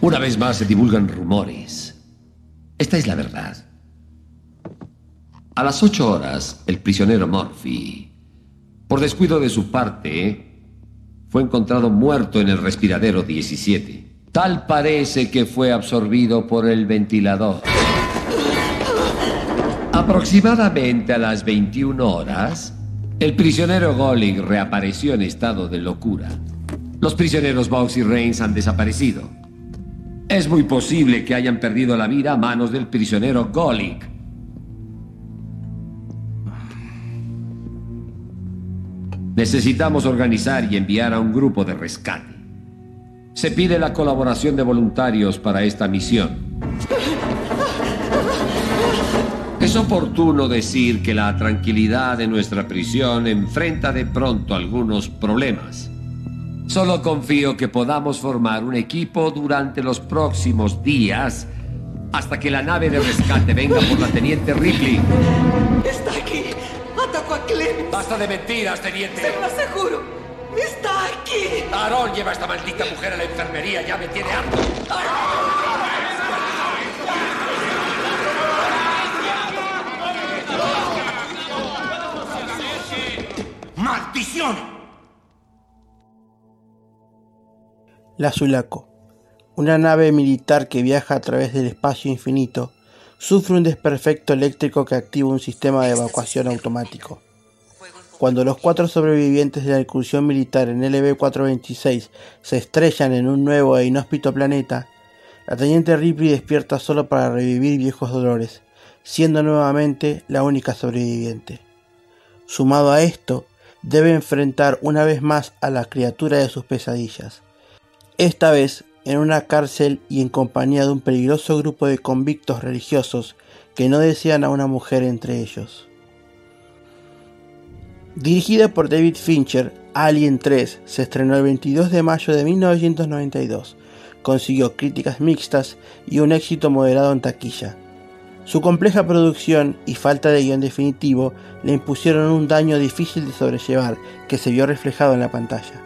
Una vez más se divulgan rumores. Esta es la verdad. A las ocho horas, el prisionero Murphy, por descuido de su parte, fue encontrado muerto en el respiradero 17. Tal parece que fue absorbido por el ventilador. Aproximadamente a las 21 horas, el prisionero Golig reapareció en estado de locura. Los prisioneros Box y Reigns han desaparecido. Es muy posible que hayan perdido la vida a manos del prisionero Golig. Necesitamos organizar y enviar a un grupo de rescate. Se pide la colaboración de voluntarios para esta misión. Es oportuno decir que la tranquilidad de nuestra prisión enfrenta de pronto algunos problemas. Solo confío que podamos formar un equipo durante los próximos días hasta que la nave de rescate venga por la teniente Ripley. Está aquí. Atacó a Clemens. Basta de mentiras, teniente. Se lo aseguro. Está aquí. Aaron lleva a esta maldita mujer a la enfermería. Ya me tiene harto. ¡Maldición! La Sulaco, una nave militar que viaja a través del espacio infinito, sufre un desperfecto eléctrico que activa un sistema de evacuación automático. Cuando los cuatro sobrevivientes de la incursión militar en LB-426 se estrellan en un nuevo e inhóspito planeta, la teniente Ripley despierta solo para revivir viejos dolores, siendo nuevamente la única sobreviviente. Sumado a esto, debe enfrentar una vez más a la criatura de sus pesadillas, esta vez en una cárcel y en compañía de un peligroso grupo de convictos religiosos que no desean a una mujer entre ellos. Dirigida por David Fincher, Alien 3 se estrenó el 22 de mayo de 1992. Consiguió críticas mixtas y un éxito moderado en taquilla. Su compleja producción y falta de guion definitivo le impusieron un daño difícil de sobrellevar que se vio reflejado en la pantalla.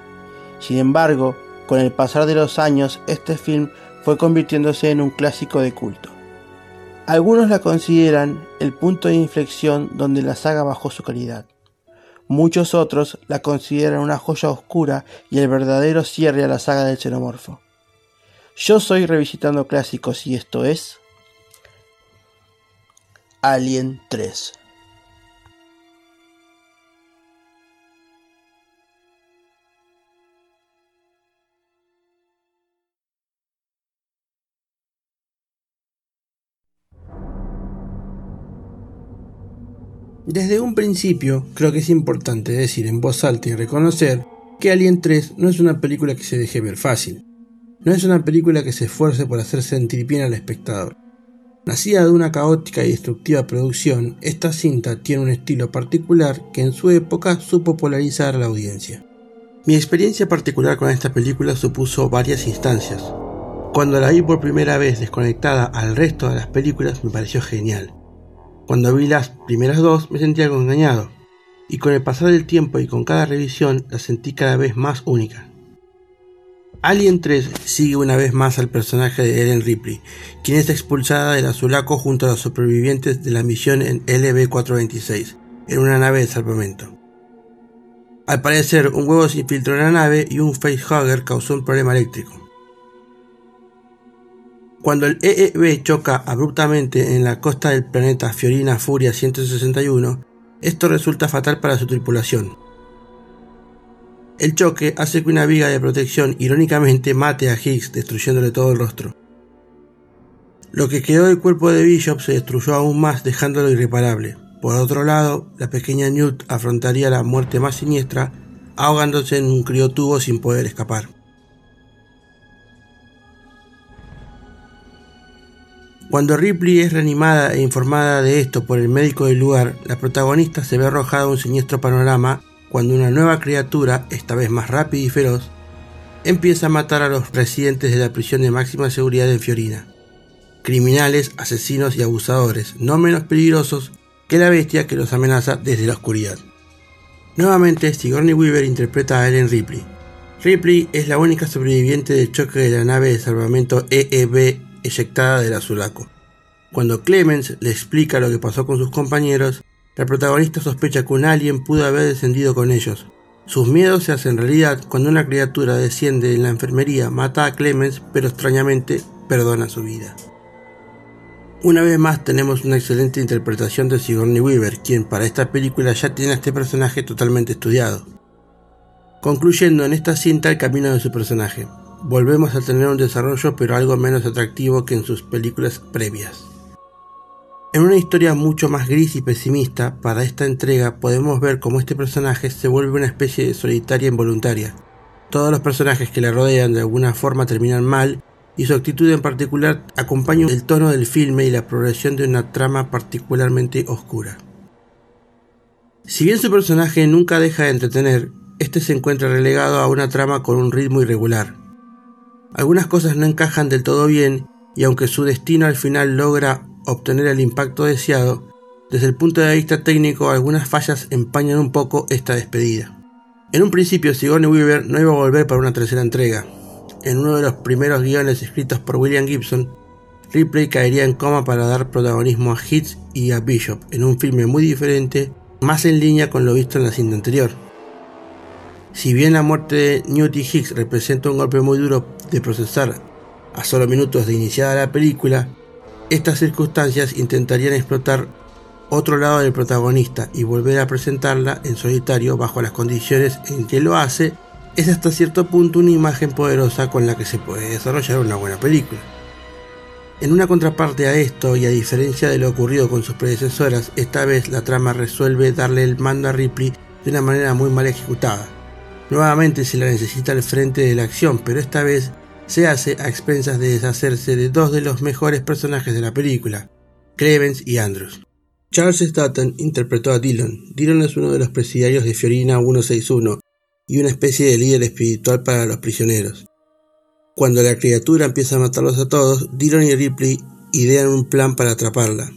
Sin embargo, con el pasar de los años, este film fue convirtiéndose en un clásico de culto. Algunos la consideran el punto de inflexión donde la saga bajó su calidad. Muchos otros la consideran una joya oscura y el verdadero cierre a la saga del xenomorfo. Yo soy Revisitando Clásicos y esto es Alien 3. Desde un principio, creo que es importante decir en voz alta y reconocer que Alien 3 no es una película que se deje ver fácil. No es una película que se esfuerce por hacer sentir bien al espectador. Nacida de una caótica y destructiva producción, esta cinta tiene un estilo particular que en su época supo polarizar a la audiencia. Mi experiencia particular con esta película supuso varias instancias. Cuando la vi por primera vez desconectada al resto de las películas me pareció genial. Cuando vi las primeras dos me sentí algo engañado, y con el pasar del tiempo y con cada revisión la sentí cada vez más única. Alien 3 sigue una vez más al personaje de Ellen Ripley, quien es expulsada del azulaco junto a los supervivientes de la misión en LB-426, en una nave de salvamento. Al parecer, un huevo se infiltró en la nave y un facehugger causó un problema eléctrico. Cuando el EEB choca abruptamente en la costa del planeta Fiorina Furia 161, esto resulta fatal para su tripulación. El choque hace que una viga de protección irónicamente mate a Higgs destruyéndole todo el rostro. Lo que quedó del cuerpo de Bishop se destruyó aún más dejándolo irreparable. Por otro lado, la pequeña Newt afrontaría la muerte más siniestra ahogándose en un criotubo sin poder escapar. Cuando Ripley es reanimada e informada de esto por el médico del lugar, la protagonista se ve arrojada a un siniestro panorama cuando una nueva criatura, esta vez más rápida y feroz, empieza a matar a los residentes de la prisión de máxima seguridad en Fiorina. Criminales, asesinos y abusadores, no menos peligrosos que la bestia que los amenaza desde la oscuridad. Nuevamente, Sigourney Weaver interpreta a Ellen Ripley. Ripley es la única sobreviviente del choque de la nave de salvamento EEB eyectada del Azulaco. Cuando Clemens le explica lo que pasó con sus compañeros, la protagonista sospecha que un alien pudo haber descendido con ellos. Sus miedos se hacen realidad cuando una criatura desciende en la enfermería, mata a Clemens, pero extrañamente perdona su vida. Una vez más tenemos una excelente interpretación de Sigourney Weaver, quien para esta película ya tiene a este personaje totalmente estudiado. Concluyendo en esta cinta el camino de su personaje, volvemos a tener un desarrollo pero algo menos atractivo que en sus películas previas. En una historia mucho más gris y pesimista, para esta entrega podemos ver cómo este personaje se vuelve una especie de solitaria involuntaria. Todos los personajes que le rodean de alguna forma terminan mal y su actitud en particular acompaña el tono del filme y la progresión de una trama particularmente oscura. Si bien su personaje nunca deja de entretener, este se encuentra relegado a una trama con un ritmo irregular. Algunas cosas no encajan del todo bien y aunque su destino al final logra obtener el impacto deseado, desde el punto de vista técnico algunas fallas empañan un poco esta despedida. En un principio Sigourney Weaver no iba a volver para una tercera entrega. En uno de los primeros guiones escritos por William Gibson, Ripley caería en coma para dar protagonismo a Hitz y a Bishop en un filme muy diferente, más en línea con lo visto en la cinta anterior. Si bien la muerte de Newt Hicks representa un golpe muy duro de procesar a solo minutos de iniciada la película, estas circunstancias intentarían explotar otro lado del protagonista y volver a presentarla en solitario bajo las condiciones en que lo hace, es hasta cierto punto una imagen poderosa con la que se puede desarrollar una buena película. En una contraparte a esto, y a diferencia de lo ocurrido con sus predecesoras, esta vez la trama resuelve darle el mando a Ripley de una manera muy mal ejecutada. Nuevamente se la necesita al frente de la acción, pero esta vez se hace a expensas de deshacerse de dos de los mejores personajes de la película, Clemens y Andrews. Charles Staton interpretó a Dillon. Dillon es uno de los presidiarios de Fiorina 161 y una especie de líder espiritual para los prisioneros. Cuando la criatura empieza a matarlos a todos, Dillon y Ripley idean un plan para atraparla.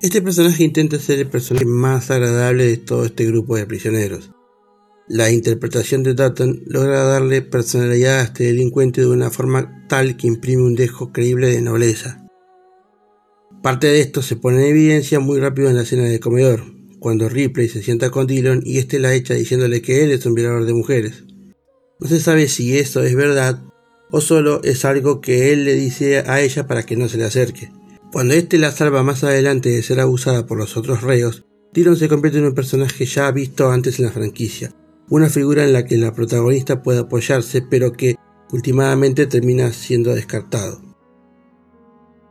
Este personaje intenta ser el personaje más agradable de todo este grupo de prisioneros. La interpretación de Dutton logra darle personalidad a este delincuente de una forma tal que imprime un dejo creíble de nobleza. Parte de esto se pone en evidencia muy rápido en la escena de comedor, cuando Ripley se sienta con Dillon y este la echa diciéndole que él es un violador de mujeres. No se sabe si eso es verdad o solo es algo que él le dice a ella para que no se le acerque. Cuando este la salva más adelante de ser abusada por los otros reos, Dillon se convierte en un personaje ya visto antes en la franquicia, una figura en la que la protagonista puede apoyarse pero que últimamente termina siendo descartado.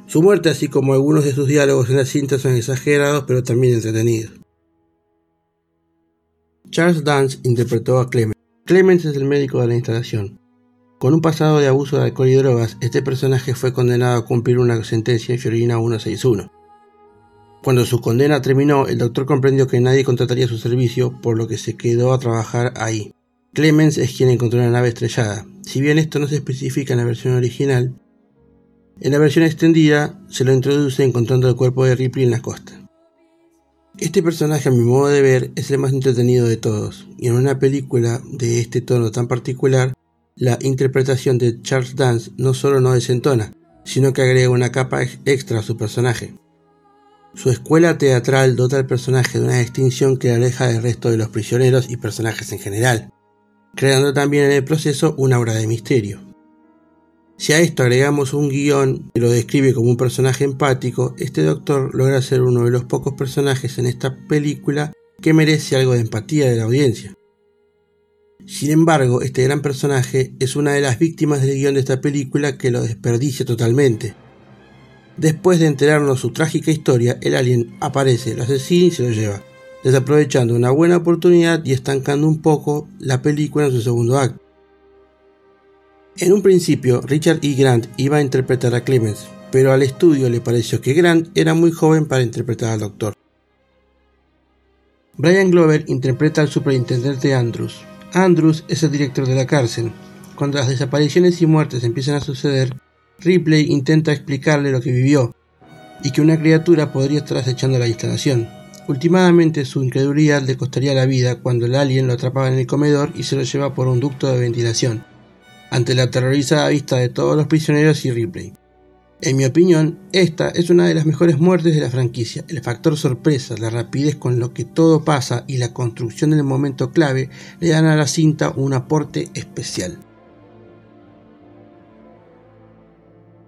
Su muerte, así como algunos de sus diálogos en la cinta, son exagerados pero también entretenidos. Charles Dance interpretó a Clemens. Clemens es el médico de la instalación. Con un pasado de abuso de alcohol y drogas, este personaje fue condenado a cumplir una sentencia en Fiorina 161. Cuando su condena terminó, el doctor comprendió que nadie contrataría su servicio, por lo que se quedó a trabajar ahí. Clemens es quien encontró la nave estrellada. Si bien esto no se especifica en la versión original, en la versión extendida se lo introduce encontrando el cuerpo de Ripley en la costa. Este personaje, a mi modo de ver, es el más entretenido de todos, y en una película de este tono tan particular, la interpretación de Charles Dance no solo no desentona, sino que agrega una capa extra a su personaje. Su escuela teatral dota al personaje de una distinción que le aleja del resto de los prisioneros y personajes en general, creando también en el proceso una obra de misterio. Si a esto agregamos un guion que lo describe como un personaje empático, este doctor logra ser uno de los pocos personajes en esta película que merece algo de empatía de la audiencia. Sin embargo, este gran personaje es una de las víctimas del guion de esta película que lo desperdicia totalmente. Después de enterarnos su trágica historia, el alien aparece, lo asesina y se lo lleva, desaprovechando una buena oportunidad y estancando un poco la película en su segundo acto. En un principio, Richard E. Grant iba a interpretar a Clemens, pero al estudio le pareció que Grant era muy joven para interpretar al doctor. Brian Glover interpreta al superintendente Andrews. Andrews es el director de la cárcel. Cuando las desapariciones y muertes empiezan a suceder, Ripley intenta explicarle lo que vivió y que una criatura podría estar acechando la instalación. Últimamente su incredulidad le costaría la vida cuando el alien lo atrapaba en el comedor y se lo lleva por un ducto de ventilación, ante la aterrorizada vista de todos los prisioneros y Ripley. En mi opinión, esta es una de las mejores muertes de la franquicia. El factor sorpresa, la rapidez con lo que todo pasa y la construcción del momento clave le dan a la cinta un aporte especial.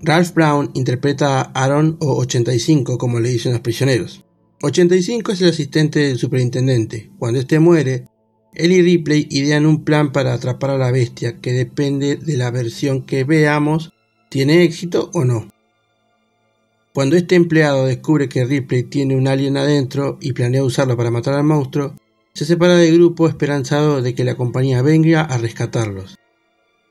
Ralph Brown interpreta a Aaron o 85 como le dicen los prisioneros. 85 es el asistente del superintendente. Cuando este muere, él y Ripley idean un plan para atrapar a la bestia que depende de la versión que veamos, tiene éxito o no. Cuando este empleado descubre que Ripley tiene un alien adentro y planea usarlo para matar al monstruo, se separa del grupo esperanzado de que la compañía venga a rescatarlos.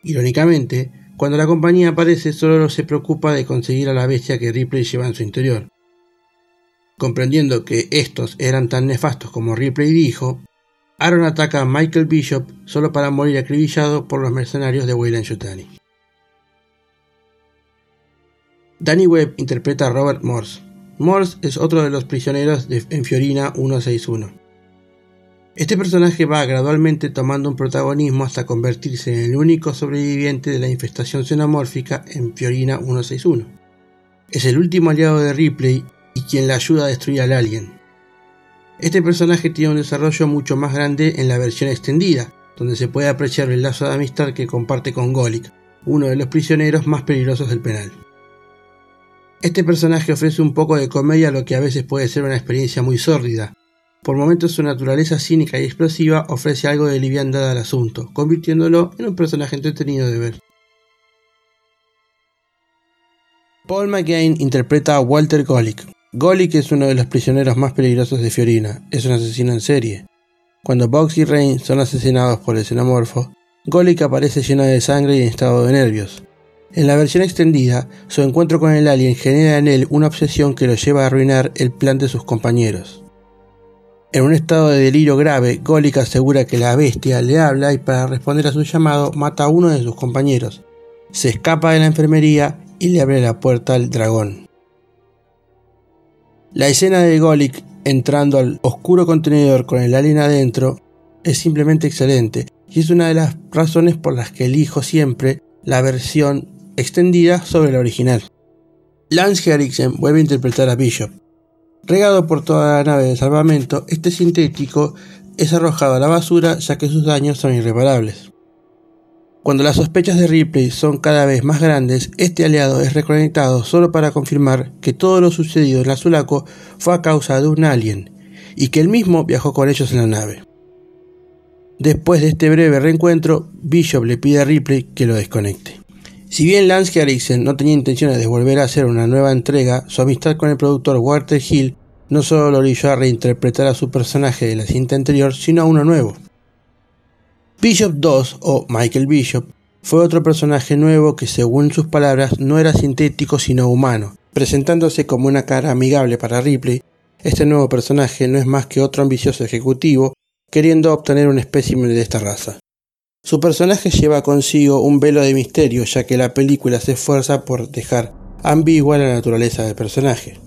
Irónicamente, cuando la compañía aparece solo se preocupa de conseguir a la bestia que Ripley lleva en su interior. Comprendiendo que estos eran tan nefastos como Ripley dijo, Aaron ataca a Michael Bishop solo para morir acribillado por los mercenarios de Weyland Yutani. Danny Webb interpreta a Robert Morse. Morse es otro de los prisioneros de, en Fiorina 161. Este personaje va gradualmente tomando un protagonismo hasta convertirse en el único sobreviviente de la infestación xenomórfica en Fiorina 161. Es el último aliado de Ripley y quien la ayuda a destruir al alien. Este personaje tiene un desarrollo mucho más grande en la versión extendida, donde se puede apreciar el lazo de amistad que comparte con Golik, uno de los prisioneros más peligrosos del penal. Este personaje ofrece un poco de comedia a lo que a veces puede ser una experiencia muy sórdida. Por momentos su naturaleza cínica y explosiva ofrece algo de liviandad al asunto, convirtiéndolo en un personaje entretenido de ver. Paul McGain interpreta a Walter Golick. Golick es uno de los prisioneros más peligrosos de Fiorina, es un asesino en serie. Cuando Box y Rain son asesinados por el xenomorfo, Golick aparece lleno de sangre y en estado de nervios. En la versión extendida, su encuentro con el alien genera en él una obsesión que lo lleva a arruinar el plan de sus compañeros. En un estado de delirio grave, Golik asegura que la bestia le habla y para responder a su llamado mata a uno de sus compañeros. Se escapa de la enfermería y le abre la puerta al dragón. La escena de Golik entrando al oscuro contenedor con el alien adentro es simplemente excelente y es una de las razones por las que elijo siempre la versión extendida sobre la original. Lance Henriksen vuelve a interpretar a Bishop. Regado por toda la nave de salvamento, este sintético es arrojado a la basura ya que sus daños son irreparables. Cuando las sospechas de Ripley son cada vez más grandes, este aliado es reconectado solo para confirmar que todo lo sucedido en la Sulaco fue a causa de un alien y que él mismo viajó con ellos en la nave. Después de este breve reencuentro, Bishop le pide a Ripley que lo desconecte. Si bien Lance Henriksen no tenía intenciones de volver a hacer una nueva entrega, su amistad con el productor Walter Hill no solo lo obligó a reinterpretar a su personaje de la cinta anterior, sino a uno nuevo. Bishop 2, o Michael Bishop, fue otro personaje nuevo que según sus palabras no era sintético sino humano. Presentándose como una cara amigable para Ripley, este nuevo personaje no es más que otro ambicioso ejecutivo queriendo obtener un espécimen de esta raza. Su personaje lleva consigo un velo de misterio, ya que la película se esfuerza por dejar ambigua la naturaleza del personaje.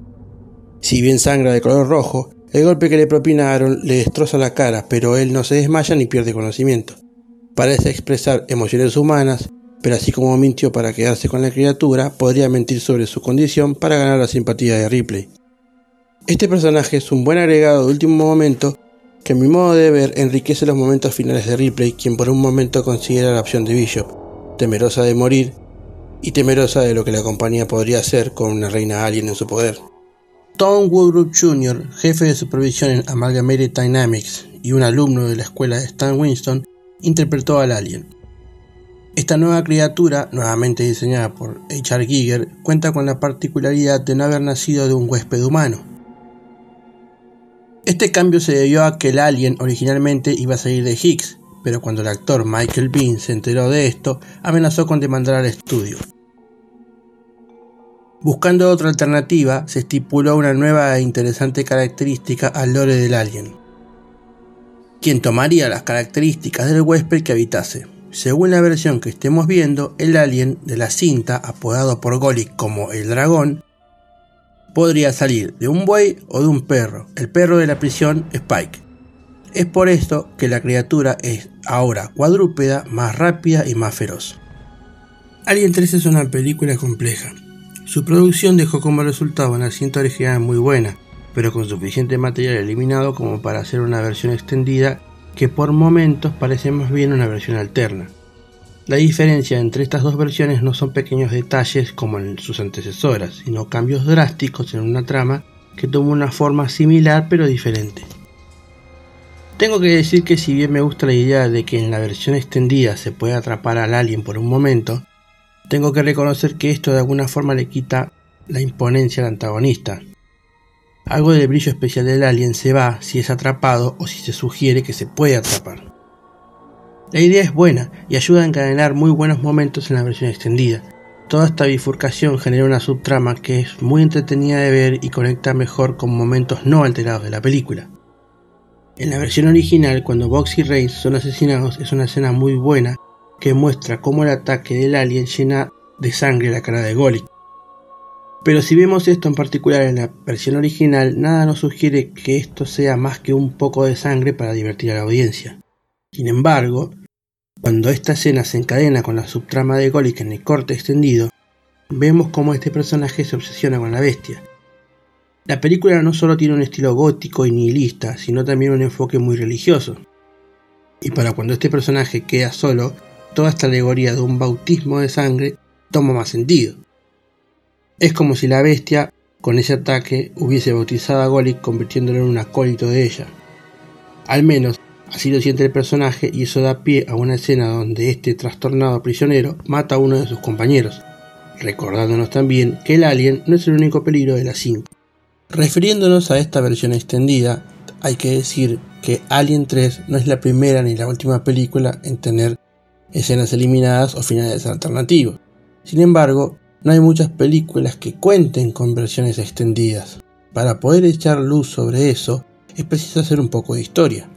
Si bien sangra de color rojo, el golpe que le propina Aaron le destroza la cara, pero él no se desmaya ni pierde conocimiento. Parece expresar emociones humanas, pero así como mintió para quedarse con la criatura, podría mentir sobre su condición para ganar la simpatía de Ripley. Este personaje es un buen agregado de último momento que en mi modo de ver enriquece los momentos finales de Ripley, quien por un momento considera la opción de Bishop, temerosa de morir y temerosa de lo que la compañía podría hacer con una reina alien en su poder. Tom Woodruff Jr., jefe de supervisión en Amalgamated Dynamics y un alumno de la escuela de Stan Winston, interpretó al alien. Esta nueva criatura, nuevamente diseñada por H.R. Giger, cuenta con la particularidad de no haber nacido de un huésped humano, este cambio se debió a que el alien originalmente iba a salir de Higgs, pero cuando el actor Michael Bean se enteró de esto, amenazó con demandar al estudio. Buscando otra alternativa, se estipuló una nueva e interesante característica al lore del alien, quien tomaría las características del huésped que habitase. Según la versión que estemos viendo, el alien de la cinta, apodado por Golik como el dragón, podría salir de un buey o de un perro, el perro de la prisión Spike. Es por esto que la criatura es ahora cuadrúpeda, más rápida y más feroz. Alien 3 es una película compleja. Su producción dejó como resultado una cinta original muy buena, pero con suficiente material eliminado como para hacer una versión extendida que por momentos parece más bien una versión alterna. La diferencia entre estas dos versiones no son pequeños detalles como en sus antecesoras, sino cambios drásticos en una trama que toma una forma similar pero diferente. Tengo que decir que si bien me gusta la idea de que en la versión extendida se puede atrapar al alien por un momento, tengo que reconocer que esto de alguna forma le quita la imponencia al antagonista. Algo del brillo especial del alien se va si es atrapado o si se sugiere que se puede atrapar. La idea es buena y ayuda a encadenar muy buenos momentos en la versión extendida. Toda esta bifurcación genera una subtrama que es muy entretenida de ver y conecta mejor con momentos no alterados de la película. En la versión original, cuando Box y Reigns son asesinados, es una escena muy buena que muestra cómo el ataque del alien llena de sangre la cara de Golic. Pero si vemos esto en particular en la versión original, nada nos sugiere que esto sea más que un poco de sangre para divertir a la audiencia. Sin embargo, cuando esta escena se encadena con la subtrama de Golic en el corte extendido, vemos cómo este personaje se obsesiona con la bestia. La película no solo tiene un estilo gótico y nihilista, sino también un enfoque muy religioso. Y para cuando este personaje queda solo, toda esta alegoría de un bautismo de sangre toma más sentido. Es como si la bestia, con ese ataque, hubiese bautizado a Golic convirtiéndolo en un acólito de ella. Al menos así lo siente el personaje y eso da pie a una escena donde este trastornado prisionero mata a uno de sus compañeros, recordándonos también que el alien no es el único peligro de la 5. Refiriéndonos a esta versión extendida, hay que decir que Alien 3 no es la primera ni la última película en tener escenas eliminadas o finales alternativos. Sin embargo, no hay muchas películas que cuenten con versiones extendidas. Para poder echar luz sobre eso, es preciso hacer un poco de historia.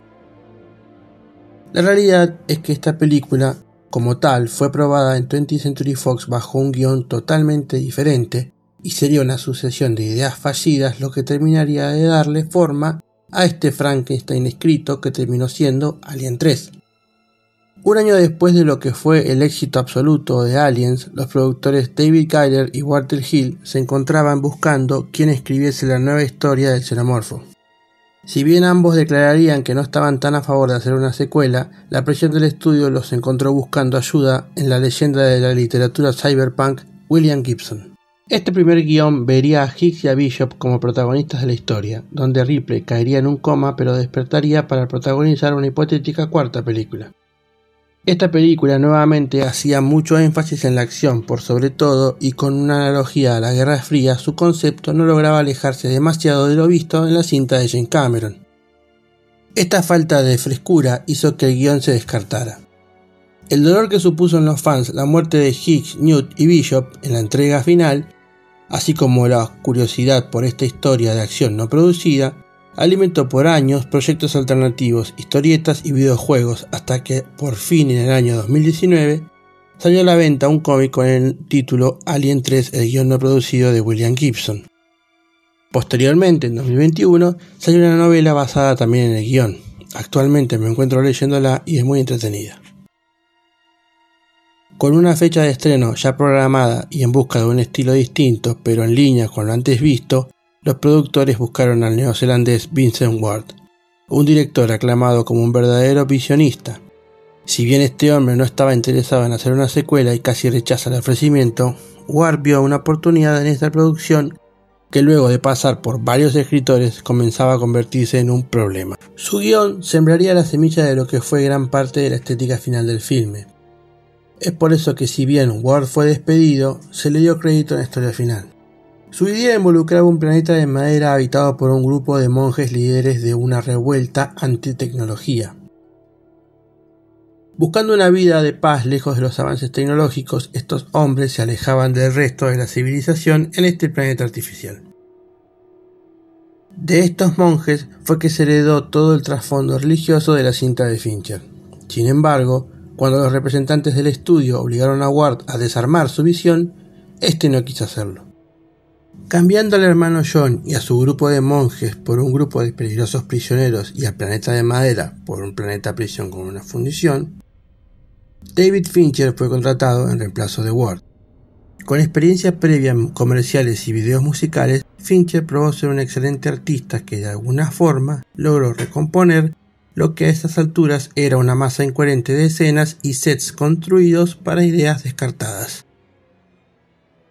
La realidad es que esta película, como tal, fue probada en 20th Century Fox bajo un guion totalmente diferente y sería una sucesión de ideas fallidas lo que terminaría de darle forma a este Frankenstein escrito que terminó siendo Alien 3. Un año después de lo que fue el éxito absoluto de Aliens, los productores David Kyler y Walter Hill se encontraban buscando quién escribiese la nueva historia del xenomorfo. Si bien ambos declararían que no estaban tan a favor de hacer una secuela, la presión del estudio los encontró buscando ayuda en la leyenda de la literatura cyberpunk William Gibson. Este primer guion vería a Hicks y a Bishop como protagonistas de la historia, donde Ripley caería en un coma pero despertaría para protagonizar una hipotética cuarta película. Esta película nuevamente hacía mucho énfasis en la acción por sobre todo y con una analogía a la Guerra Fría su concepto no lograba alejarse demasiado de lo visto en la cinta de Jane Cameron. Esta falta de frescura hizo que el guion se descartara. El dolor que supuso en los fans la muerte de Hicks, Newt y Bishop en la entrega final, así como la curiosidad por esta historia de acción no producida, alimentó por años proyectos alternativos, historietas y videojuegos hasta que por fin en el año 2019 salió a la venta un cómic con el título Alien 3, el guion no producido de William Gibson. Posteriormente, en 2021, salió una novela basada también en el guion. Actualmente me encuentro leyéndola y es muy entretenida. Con una fecha de estreno ya programada y en busca de un estilo distinto, pero en línea con lo antes visto, los productores buscaron al neozelandés Vincent Ward, un director aclamado como un verdadero visionista. Si bien este hombre no estaba interesado en hacer una secuela y casi rechaza el ofrecimiento, Ward vio una oportunidad en esta producción que luego de pasar por varios escritores comenzaba a convertirse en un problema. Su guion sembraría la semilla de lo que fue gran parte de la estética final del filme. Es por eso que si bien Ward fue despedido, se le dio crédito en la historia final. Su idea involucraba un planeta de madera habitado por un grupo de monjes líderes de una revuelta antitecnología. Buscando una vida de paz lejos de los avances tecnológicos, estos hombres se alejaban del resto de la civilización en este planeta artificial. De estos monjes fue que se heredó todo el trasfondo religioso de la cinta de Fincher. Sin embargo, cuando los representantes del estudio obligaron a Ward a desarmar su visión, este no quiso hacerlo. Cambiando al hermano John y a su grupo de monjes por un grupo de peligrosos prisioneros y al planeta de madera por un planeta prisión con una fundición, David Fincher fue contratado en reemplazo de Ward. Con experiencia previa en comerciales y videos musicales, Fincher probó ser un excelente artista que de alguna forma logró recomponer lo que a estas alturas era una masa incoherente de escenas y sets construidos para ideas descartadas.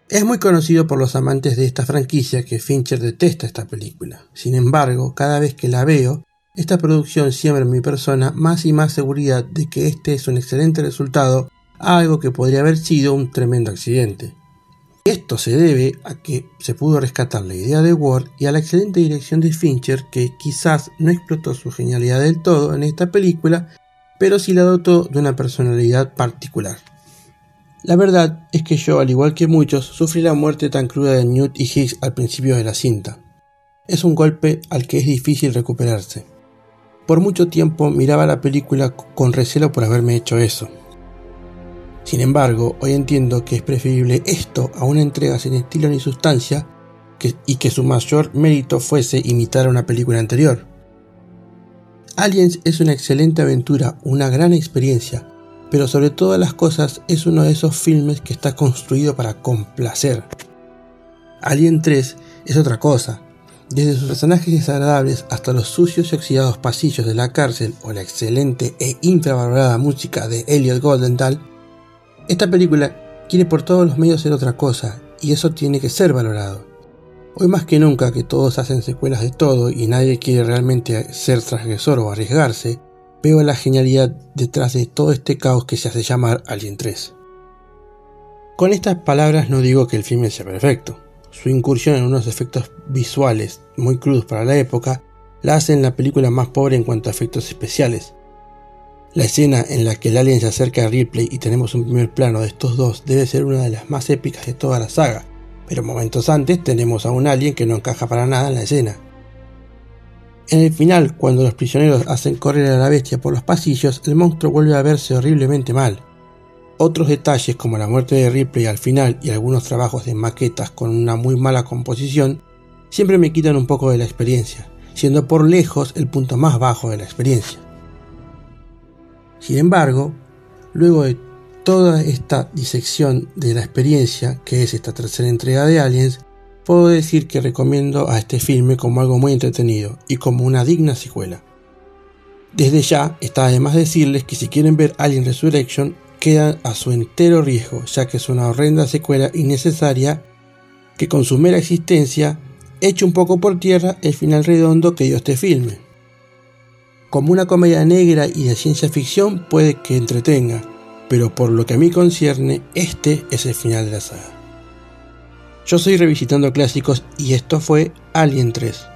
Es muy conocido por los amantes de esta franquicia que Fincher detesta esta película. Sin embargo, cada vez que la veo, esta producción siembra en mi persona más y más seguridad de que este es un excelente resultado a algo que podría haber sido un tremendo accidente. Esto se debe a que se pudo rescatar la idea de Ward y a la excelente dirección de Fincher que quizás no explotó su genialidad del todo en esta película, pero sí la dotó de una personalidad particular. La verdad es que yo, al igual que muchos, sufrí la muerte tan cruda de Newt y Higgs al principio de la cinta. Es un golpe al que es difícil recuperarse. Por mucho tiempo miraba la película con recelo por haberme hecho eso. Sin embargo, hoy entiendo que es preferible esto a una entrega sin estilo ni sustancia y que su mayor mérito fuese imitar a una película anterior. Aliens es una excelente aventura, una gran experiencia, pero sobre todas las cosas es uno de esos filmes que está construido para complacer. Alien 3 es otra cosa. Desde sus personajes desagradables hasta los sucios y oxidados pasillos de la cárcel o la excelente e infravalorada música de Elliot Goldenthal, esta película quiere por todos los medios ser otra cosa y eso tiene que ser valorado. Hoy más que nunca que todos hacen secuelas de todo y nadie quiere realmente ser transgresor o arriesgarse, veo la genialidad detrás de todo este caos que se hace llamar Alien 3. Con estas palabras no digo que el filme sea perfecto. Su incursión en unos efectos visuales muy crudos para la época la hace en la película más pobre en cuanto a efectos especiales. La escena en la que el alien se acerca a Ripley y tenemos un primer plano de estos dos debe ser una de las más épicas de toda la saga, pero momentos antes tenemos a un alien que no encaja para nada en la escena. En el final, cuando los prisioneros hacen correr a la bestia por los pasillos, el monstruo vuelve a verse horriblemente mal. Otros detalles como la muerte de Ripley al final y algunos trabajos de maquetas con una muy mala composición siempre me quitan un poco de la experiencia, siendo por lejos el punto más bajo de la experiencia. Sin embargo, luego de toda esta disección de la experiencia, que es esta tercera entrega de Aliens, puedo decir que recomiendo a este filme como algo muy entretenido y como una digna secuela. Desde ya está además decirles que si quieren ver Alien Resurrection quedan a su entero riesgo, ya que es una horrenda secuela innecesaria que con su mera existencia echa un poco por tierra el final redondo que dio este filme. Como una comedia negra y de ciencia ficción puede que entretenga, pero por lo que a mí concierne, este es el final de la saga. Yo soy Revisitando Clásicos y esto fue Alien 3.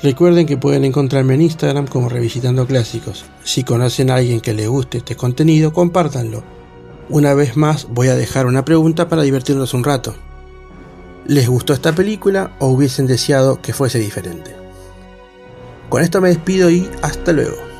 Recuerden que pueden encontrarme en Instagram como Revisitando Clásicos. Si conocen a alguien que le guste este contenido, compártanlo. Una vez más voy a dejar una pregunta para divertirnos un rato. ¿Les gustó esta película o hubiesen deseado que fuese diferente? Con esto me despido y hasta luego.